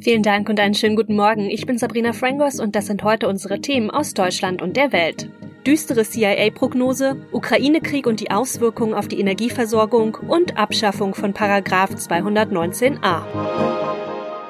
Vielen Dank und einen schönen guten Morgen. Ich bin Sabrina Frangos und das sind heute unsere Themen aus Deutschland und der Welt. Düstere CIA-Prognose, Ukraine-Krieg und die Auswirkungen auf die Energieversorgung und Abschaffung von Paragraph 219a.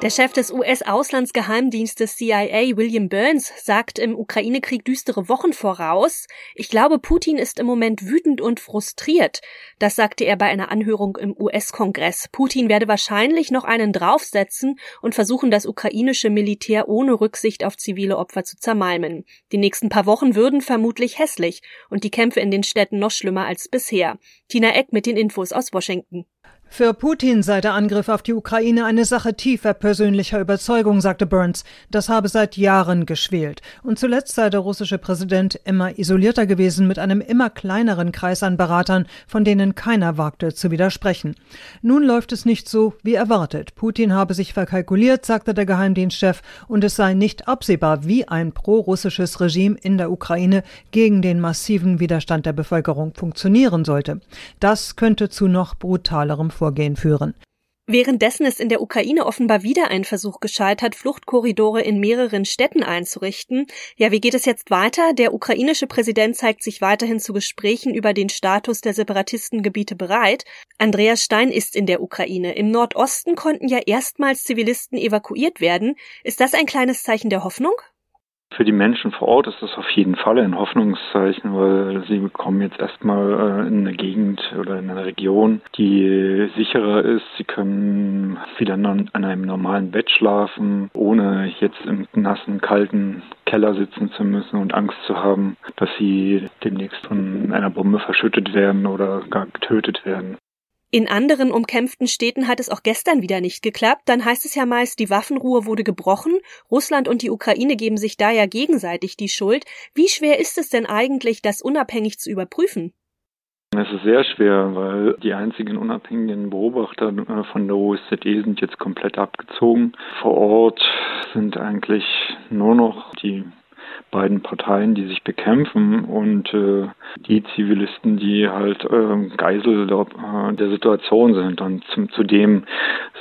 Der Chef des US-Auslandsgeheimdienstes CIA, William Burns, sagt im Ukraine-Krieg düstere Wochen voraus. Ich glaube, Putin ist im Moment wütend und frustriert. Das sagte er bei einer Anhörung im US-Kongress. Putin werde wahrscheinlich noch einen draufsetzen und versuchen, das ukrainische Militär ohne Rücksicht auf zivile Opfer zu zermalmen. Die nächsten paar Wochen würden vermutlich hässlich und die Kämpfe in den Städten noch schlimmer als bisher. Tina Eck mit den Infos aus Washington. Für Putin sei der Angriff auf die Ukraine eine Sache tiefer persönlicher Überzeugung, sagte Burns. Das habe seit Jahren geschwelt. Und zuletzt sei der russische Präsident immer isolierter gewesen mit einem immer kleineren Kreis an Beratern, von denen keiner wagte zu widersprechen. Nun läuft es nicht so wie erwartet. Putin habe sich verkalkuliert, sagte der Geheimdienstchef, und es sei nicht absehbar, wie ein prorussisches Regime in der Ukraine gegen den massiven Widerstand der Bevölkerung funktionieren sollte. Das könnte zu noch brutalerem Vorgehen führen. Währenddessen ist in der Ukraine offenbar wieder ein Versuch gescheitert, Fluchtkorridore in mehreren Städten einzurichten. Ja, wie geht es jetzt weiter? Der ukrainische Präsident zeigt sich weiterhin zu Gesprächen über den Status der Separatistengebiete bereit. Andreas Stein ist in der Ukraine. Im Nordosten konnten ja erstmals Zivilisten evakuiert werden. Ist das ein kleines Zeichen der Hoffnung? Für die Menschen vor Ort ist das auf jeden Fall ein Hoffnungszeichen, weil sie kommen jetzt erstmal äh, in eine Gegend oder in eine Region, die sicherer ist. Sie können wieder an einem normalen Bett schlafen, ohne jetzt im nassen, kalten Keller sitzen zu müssen und Angst zu haben, dass sie demnächst von einer Bombe verschüttet werden oder gar getötet werden. In anderen umkämpften Städten hat es auch gestern wieder nicht geklappt. Dann heißt es ja meist, die Waffenruhe wurde gebrochen. Russland und die Ukraine geben sich da ja gegenseitig die Schuld. Wie schwer ist es denn eigentlich, das unabhängig zu überprüfen? Es ist sehr schwer, weil die einzigen unabhängigen Beobachter äh, von der OSZE sind jetzt komplett abgezogen. Vor Ort sind eigentlich nur noch die beiden Parteien, die sich bekämpfen und äh, die Zivilisten, die halt äh, Geisel der, äh, der Situation sind. Und zum, zudem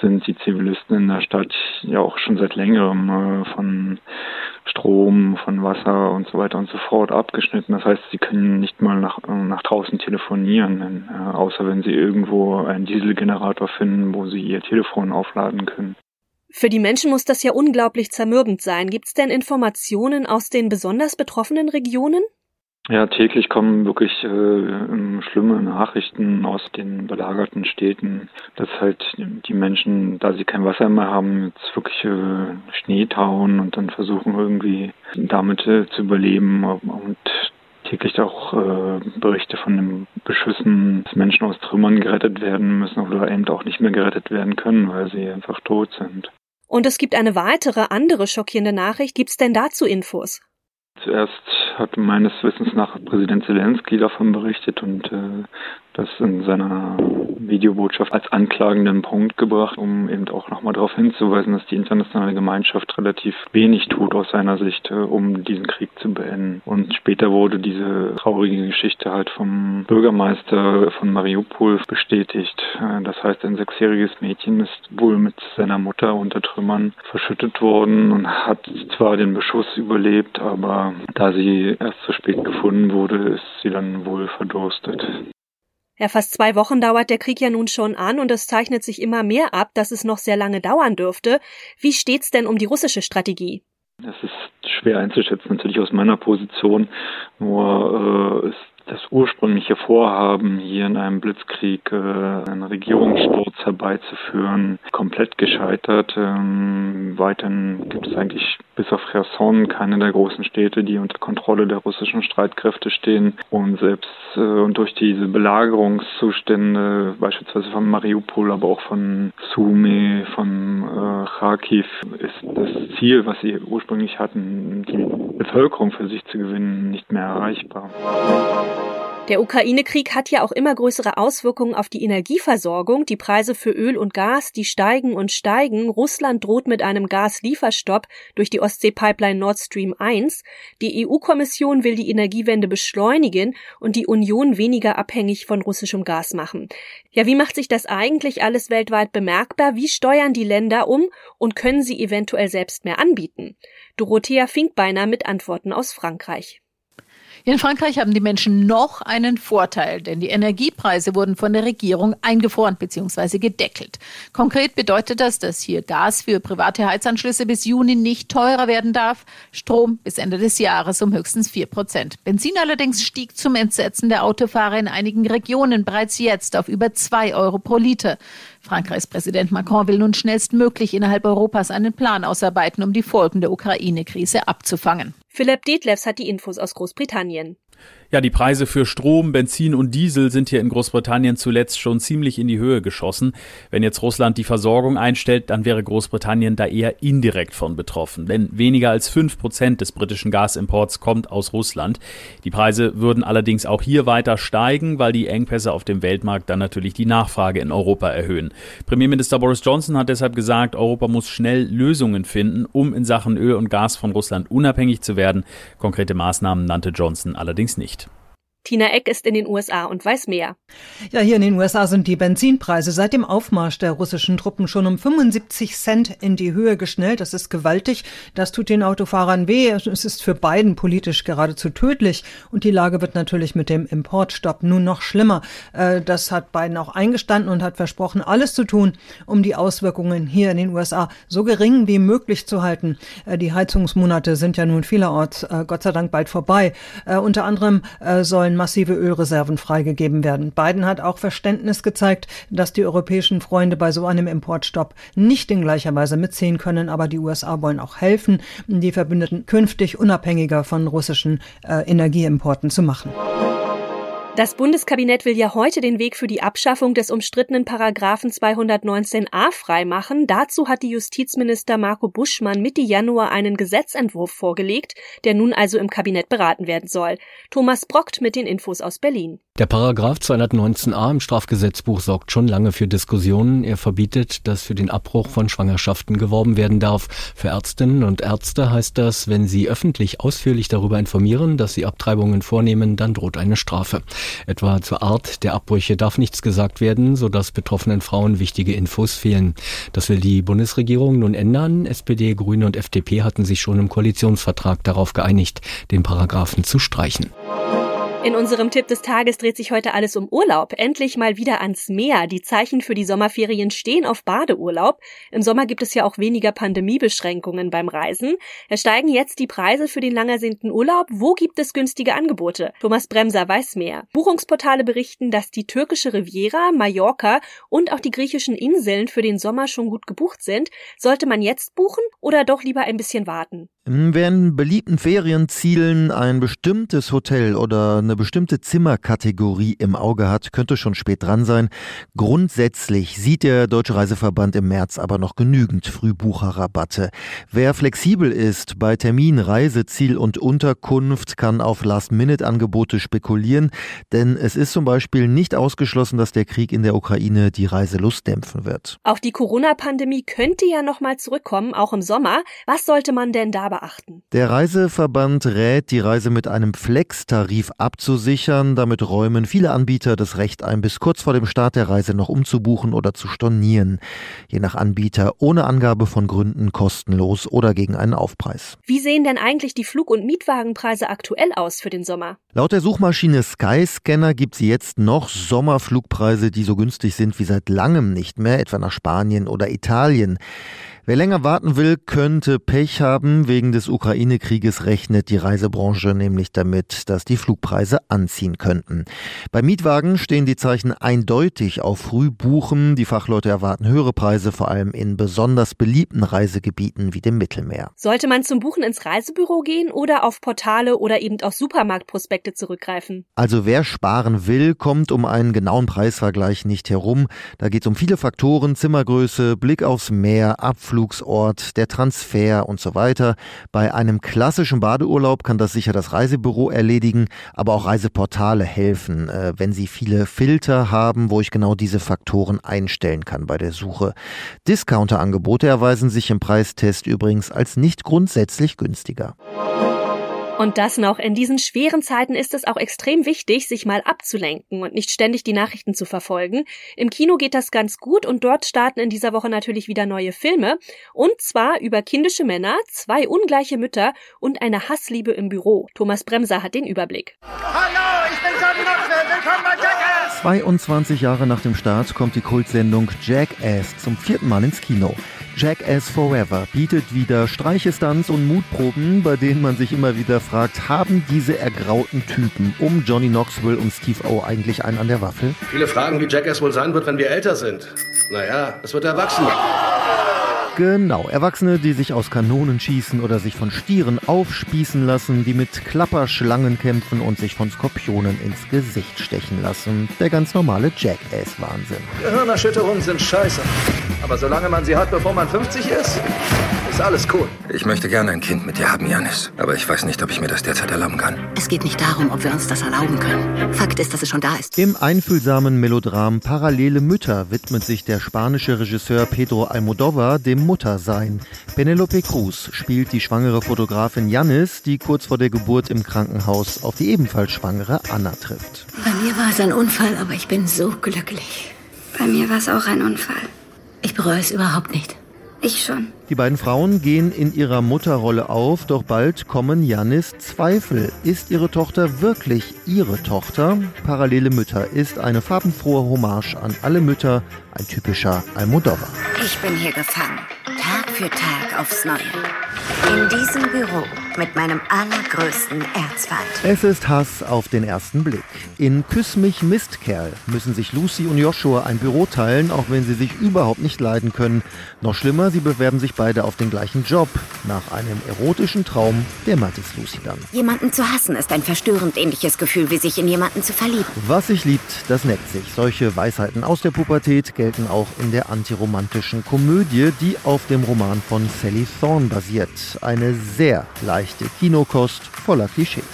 sind die Zivilisten in der Stadt ja auch schon seit längerem äh, von Strom, von Wasser und so weiter und so fort abgeschnitten. Das heißt, sie können nicht mal nach, äh, nach draußen telefonieren, äh, außer wenn sie irgendwo einen Dieselgenerator finden, wo sie ihr Telefon aufladen können. Für die Menschen muss das ja unglaublich zermürbend sein. Gibt es denn Informationen aus den besonders betroffenen Regionen? Ja, täglich kommen wirklich äh, schlimme Nachrichten aus den belagerten Städten, dass halt die Menschen, da sie kein Wasser mehr haben, jetzt wirklich äh, Schnee tauen und dann versuchen irgendwie damit äh, zu überleben und täglich auch äh, Berichte von den Beschüssen, dass Menschen aus Trümmern gerettet werden müssen oder eben auch nicht mehr gerettet werden können, weil sie einfach tot sind. Und es gibt eine weitere, andere schockierende Nachricht. Gibt es denn dazu Infos? Zuerst hat meines Wissens nach Präsident Zelensky davon berichtet und äh, das in seiner Videobotschaft als anklagenden Punkt gebracht, um eben auch nochmal darauf hinzuweisen, dass die internationale Gemeinschaft relativ wenig tut aus seiner Sicht, äh, um diesen Krieg zu beenden. Und später wurde diese traurige Geschichte halt vom Bürgermeister von Mariupol bestätigt. Äh, das heißt, ein sechsjähriges Mädchen ist wohl mit seiner Mutter unter Trümmern verschüttet worden und hat zwar den Beschuss überlebt, aber da sie erst zu spät gefunden wurde, ist sie dann wohl verdurstet. Ja, fast zwei Wochen dauert der Krieg ja nun schon an und es zeichnet sich immer mehr ab, dass es noch sehr lange dauern dürfte. Wie steht's denn um die russische Strategie? Das ist schwer einzuschätzen, natürlich aus meiner Position. Nur äh, ist das ursprüngliche Vorhaben, hier in einem Blitzkrieg äh, einen Regierungssturz herbeizuführen, komplett gescheitert. Ähm, weiterhin gibt es eigentlich bis auf Cherson keine der großen Städte, die unter Kontrolle der russischen Streitkräfte stehen. Und selbst äh, und durch diese Belagerungszustände, beispielsweise von Mariupol, aber auch von Sumy, von äh, Kharkiv, ist das Ziel, was sie ursprünglich hatten, die Bevölkerung für sich zu gewinnen, nicht mehr erreichbar. Der Ukraine-Krieg hat ja auch immer größere Auswirkungen auf die Energieversorgung. Die Preise für Öl und Gas, die steigen und steigen. Russland droht mit einem Gaslieferstopp durch die Ostsee-Pipeline Nord Stream 1. Die EU-Kommission will die Energiewende beschleunigen und die Union weniger abhängig von russischem Gas machen. Ja, wie macht sich das eigentlich alles weltweit bemerkbar? Wie steuern die Länder um und können sie eventuell selbst mehr anbieten? Dorothea Finkbeiner mit Antworten aus Frankreich. In Frankreich haben die Menschen noch einen Vorteil, denn die Energiepreise wurden von der Regierung eingefroren bzw. gedeckelt. Konkret bedeutet das, dass hier Gas für private Heizanschlüsse bis Juni nicht teurer werden darf, Strom bis Ende des Jahres um höchstens vier Prozent. Benzin allerdings stieg zum Entsetzen der Autofahrer in einigen Regionen bereits jetzt auf über zwei Euro pro Liter. Frankreichs Präsident Macron will nun schnellstmöglich innerhalb Europas einen Plan ausarbeiten, um die Folgen der Ukraine-Krise abzufangen. Philipp Detlefs hat die Infos aus Großbritannien. Ja, die Preise für Strom, Benzin und Diesel sind hier in Großbritannien zuletzt schon ziemlich in die Höhe geschossen. Wenn jetzt Russland die Versorgung einstellt, dann wäre Großbritannien da eher indirekt von betroffen. Denn weniger als fünf Prozent des britischen Gasimports kommt aus Russland. Die Preise würden allerdings auch hier weiter steigen, weil die Engpässe auf dem Weltmarkt dann natürlich die Nachfrage in Europa erhöhen. Premierminister Boris Johnson hat deshalb gesagt, Europa muss schnell Lösungen finden, um in Sachen Öl und Gas von Russland unabhängig zu werden. Konkrete Maßnahmen nannte Johnson allerdings nicht. Tina Eck ist in den USA und weiß mehr. Ja, hier in den USA sind die Benzinpreise seit dem Aufmarsch der russischen Truppen schon um 75 Cent in die Höhe geschnellt. Das ist gewaltig. Das tut den Autofahrern weh. Es ist für beiden politisch geradezu tödlich. Und die Lage wird natürlich mit dem Importstopp nun noch schlimmer. Äh, das hat Biden auch eingestanden und hat versprochen, alles zu tun, um die Auswirkungen hier in den USA so gering wie möglich zu halten. Äh, die Heizungsmonate sind ja nun vielerorts äh, Gott sei Dank bald vorbei. Unter anderem sollen sollen massive Ölreserven freigegeben werden. Biden hat auch Verständnis gezeigt, dass die europäischen Freunde bei so einem Importstopp nicht in gleicher Weise mitziehen können, aber die USA wollen auch helfen, die Verbündeten künftig unabhängiger von russischen äh, Energieimporten zu machen. Das Bundeskabinett will ja heute den Weg für die Abschaffung des umstrittenen Paragraphen 219a freimachen. Dazu hat die Justizminister Marco Buschmann Mitte Januar einen Gesetzentwurf vorgelegt, der nun also im Kabinett beraten werden soll. Thomas Brockt mit den Infos aus Berlin. Der Paragraph 219a im Strafgesetzbuch sorgt schon lange für Diskussionen. Er verbietet, dass für den Abbruch von Schwangerschaften geworben werden darf. Für Ärztinnen und Ärzte heißt das, wenn sie öffentlich ausführlich darüber informieren, dass sie Abtreibungen vornehmen, dann droht eine Strafe. Etwa zur Art der Abbrüche darf nichts gesagt werden, sodass betroffenen Frauen wichtige Infos fehlen. Das will die Bundesregierung nun ändern. SPD, Grüne und FDP hatten sich schon im Koalitionsvertrag darauf geeinigt, den Paragraphen zu streichen. In unserem Tipp des Tages dreht sich heute alles um Urlaub. Endlich mal wieder ans Meer. Die Zeichen für die Sommerferien stehen auf Badeurlaub. Im Sommer gibt es ja auch weniger Pandemiebeschränkungen beim Reisen. Es steigen jetzt die Preise für den langersehnten Urlaub. Wo gibt es günstige Angebote? Thomas Bremser weiß mehr. Buchungsportale berichten, dass die türkische Riviera, Mallorca und auch die griechischen Inseln für den Sommer schon gut gebucht sind. Sollte man jetzt buchen oder doch lieber ein bisschen warten? Wer in beliebten Ferienzielen ein bestimmtes Hotel oder eine bestimmte Zimmerkategorie im Auge hat, könnte schon spät dran sein. Grundsätzlich sieht der Deutsche Reiseverband im März aber noch genügend Frühbucherrabatte. Wer flexibel ist bei Termin, Reiseziel und Unterkunft, kann auf Last-Minute-Angebote spekulieren, denn es ist zum Beispiel nicht ausgeschlossen, dass der Krieg in der Ukraine die Reiselust dämpfen wird. Auch die Corona-Pandemie könnte ja nochmal zurückkommen, auch im Sommer. Was sollte man denn dabei beachten? Der Reiseverband rät, die Reise mit einem Flex-Tarif abzusichern. Damit räumen viele Anbieter das Recht ein, bis kurz vor dem Start der Reise noch umzubuchen oder zu stornieren. Je nach Anbieter ohne Angabe von Gründen kostenlos oder gegen einen Aufpreis. Wie sehen denn eigentlich die Flug- und Mietwagenpreise aktuell aus für den Sommer? Laut der Suchmaschine Skyscanner gibt es jetzt noch Sommerflugpreise, die so günstig sind wie seit langem nicht mehr, etwa nach Spanien oder Italien. Wer länger warten will, könnte Pech haben. Wegen des Ukraine-Krieges rechnet die Reisebranche nämlich damit, dass die Flugpreise anziehen könnten. Bei Mietwagen stehen die Zeichen eindeutig auf Frühbuchen. Die Fachleute erwarten höhere Preise, vor allem in besonders beliebten Reisegebieten wie dem Mittelmeer. Sollte man zum Buchen ins Reisebüro gehen oder auf Portale oder eben auf Supermarktprospekte zurückgreifen? Also wer sparen will, kommt um einen genauen Preisvergleich nicht herum. Da geht es um viele Faktoren, Zimmergröße, Blick aufs Meer, Abflug Ausflugsort, der Transfer und so weiter. Bei einem klassischen Badeurlaub kann das sicher das Reisebüro erledigen, aber auch Reiseportale helfen, äh, wenn sie viele Filter haben, wo ich genau diese Faktoren einstellen kann bei der Suche. Discounter-Angebote erweisen sich im Preistest übrigens als nicht grundsätzlich günstiger. Und das noch, in diesen schweren Zeiten ist es auch extrem wichtig, sich mal abzulenken und nicht ständig die Nachrichten zu verfolgen. Im Kino geht das ganz gut und dort starten in dieser Woche natürlich wieder neue Filme. Und zwar über kindische Männer, zwei ungleiche Mütter und eine Hassliebe im Büro. Thomas Bremser hat den Überblick. Hallo, ich bin Knoxville. Willkommen bei Jackass! 22 Jahre nach dem Start kommt die Kultsendung Jackass zum vierten Mal ins Kino. Jackass Forever bietet wieder Streichestunts und Mutproben, bei denen man sich immer wieder fragt, haben diese ergrauten Typen um Johnny Knoxville und Steve O eigentlich einen an der Waffel? Viele fragen, wie Jackass wohl sein wird, wenn wir älter sind. Naja, es wird erwachsen. Genau, Erwachsene, die sich aus Kanonen schießen oder sich von Stieren aufspießen lassen, die mit Klapperschlangen kämpfen und sich von Skorpionen ins Gesicht stechen lassen. Der ganz normale Jackass-Wahnsinn. Gehirnerschütterungen sind scheiße. Aber solange man sie hat, bevor man 50 ist, ist alles cool. Ich möchte gerne ein Kind mit dir haben, Janis. Aber ich weiß nicht, ob ich mir das derzeit erlauben kann. Es geht nicht darum, ob wir uns das erlauben können. Fakt ist, dass es schon da ist. Im einfühlsamen Melodram Parallele Mütter widmet sich der spanische Regisseur Pedro Almodovar dem Muttersein. Penelope Cruz spielt die schwangere Fotografin Janis, die kurz vor der Geburt im Krankenhaus auf die ebenfalls schwangere Anna trifft. Bei mir war es ein Unfall, aber ich bin so glücklich. Bei mir war es auch ein Unfall. Ich bereue es überhaupt nicht. Ich schon. Die beiden Frauen gehen in ihrer Mutterrolle auf, doch bald kommen Janis Zweifel. Ist ihre Tochter wirklich ihre Tochter? Parallele Mütter ist eine farbenfrohe Hommage an alle Mütter, ein typischer Almodovar. Ich bin hier gefangen, Tag für Tag aufs Neue. In diesem Büro mit meinem allergrößten Erzfeind. Es ist Hass auf den ersten Blick. In Küss mich Mistkerl müssen sich Lucy und Joshua ein Büro teilen, auch wenn sie sich überhaupt nicht leiden können. Noch schlimmer, sie bewerben sich beide auf den gleichen Job. Nach einem erotischen Traum, der meint es Lucy dann. Jemanden zu hassen ist ein verstörend ähnliches Gefühl, wie sich in jemanden zu verlieben. Was sich liebt, das neckt sich. Solche Weisheiten aus der Pubertät gelten auch in der antiromantischen Komödie, die auf dem Roman von Sally Thorne basiert. Eine sehr leichte Kinokost voller Klischees.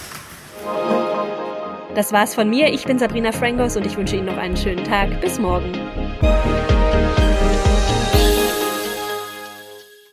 Das war's von mir. Ich bin Sabrina Frangos und ich wünsche Ihnen noch einen schönen Tag. Bis morgen.